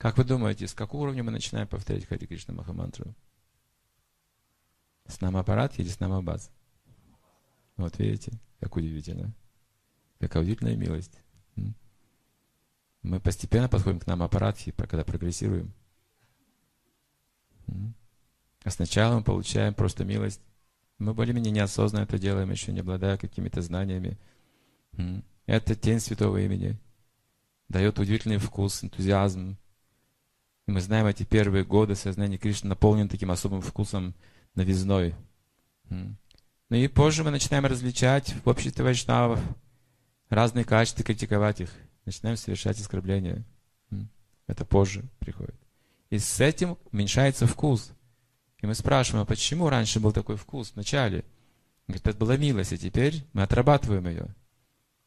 Как вы думаете, с какого уровня мы начинаем повторять Хари Кришна Махамантру? С намапарат или с намабаз? Вот видите, как удивительно. Какая удивительная милость. Мы постепенно подходим к нам аппаратхи, когда прогрессируем. А сначала мы получаем просто милость. Мы более-менее неосознанно это делаем, еще не обладая какими-то знаниями. Это тень святого имени. Дает удивительный вкус, энтузиазм. И мы знаем, эти первые годы сознания Кришны наполнены таким особым вкусом новизной. Ну и позже мы начинаем различать в обществе вайшнавов разные качества, критиковать их. Начинаем совершать оскорбления. Это позже приходит. И с этим уменьшается вкус. И мы спрашиваем, а почему раньше был такой вкус в начале? Говорит, это была милость, а теперь мы отрабатываем ее.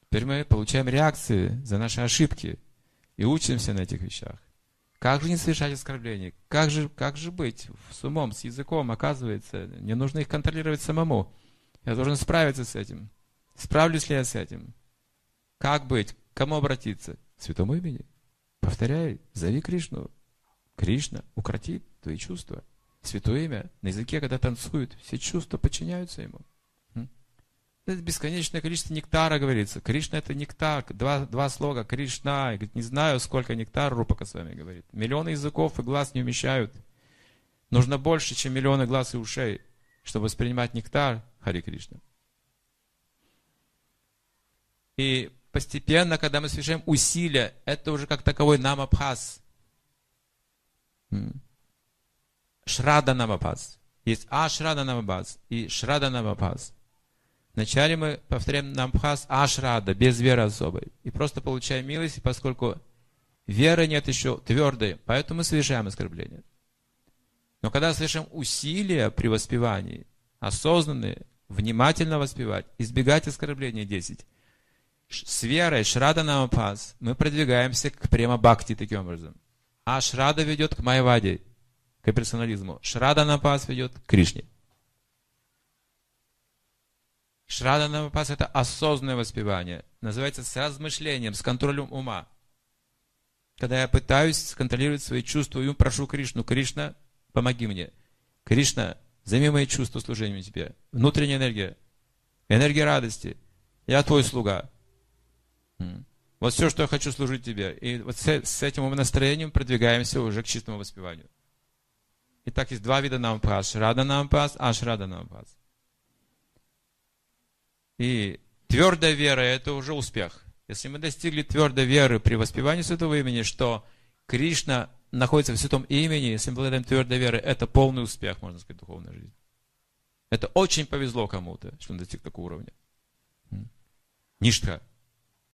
Теперь мы получаем реакции за наши ошибки и учимся на этих вещах. Как же не совершать оскорблений? Как же, как же быть с умом, с языком? Оказывается, не нужно их контролировать самому. Я должен справиться с этим. Справлюсь ли я с этим? Как быть? К кому обратиться? К святому имени. Повторяй, зови Кришну. Кришна укротит твои чувства. Святое имя на языке, когда танцуют, все чувства подчиняются ему. Это бесконечное количество нектара, говорится. Кришна это нектар. Два, два слога. Кришна. Говорит, не знаю, сколько нектара Рупака с вами говорит. Миллионы языков и глаз не умещают. Нужно больше, чем миллионы глаз и ушей, чтобы воспринимать нектар Хари Кришна. И постепенно, когда мы совершаем усилия, это уже как таковой намабхас. Шрада намабхас. Есть ашрада намабхас и шрада намабхас. Вначале мы повторяем намбхас ашрада, без веры особой. И просто получаем милость, поскольку веры нет еще твердой, поэтому мы совершаем оскорбление. Но когда совершаем усилия при воспевании, осознанные, внимательно воспевать, избегать оскорбления 10, с верой Шрада Намапас мы продвигаемся к према Бхакти таким образом. А Шрада ведет к Майваде, к персонализму. Шрада Намапас ведет к Кришне. Шрада Намапас это осознанное воспевание. Называется с размышлением, с контролем ума. Когда я пытаюсь сконтролировать свои чувства и прошу Кришну, Кришна, помоги мне. Кришна, займи мои чувства служением тебе. Внутренняя энергия, энергия радости. Я твой слуга. Вот все, что я хочу служить тебе. И вот с этим настроением продвигаемся уже к чистому воспеванию. Итак, есть два вида нампас. Шрада нампас, ашрада нампас. И твердая вера – это уже успех. Если мы достигли твердой веры при воспевании Святого имени, что Кришна находится в Святом имени, если мы обладаем твердой верой, это полный успех, можно сказать, духовной жизни. Это очень повезло кому-то, что он достиг такого уровня. Ништха –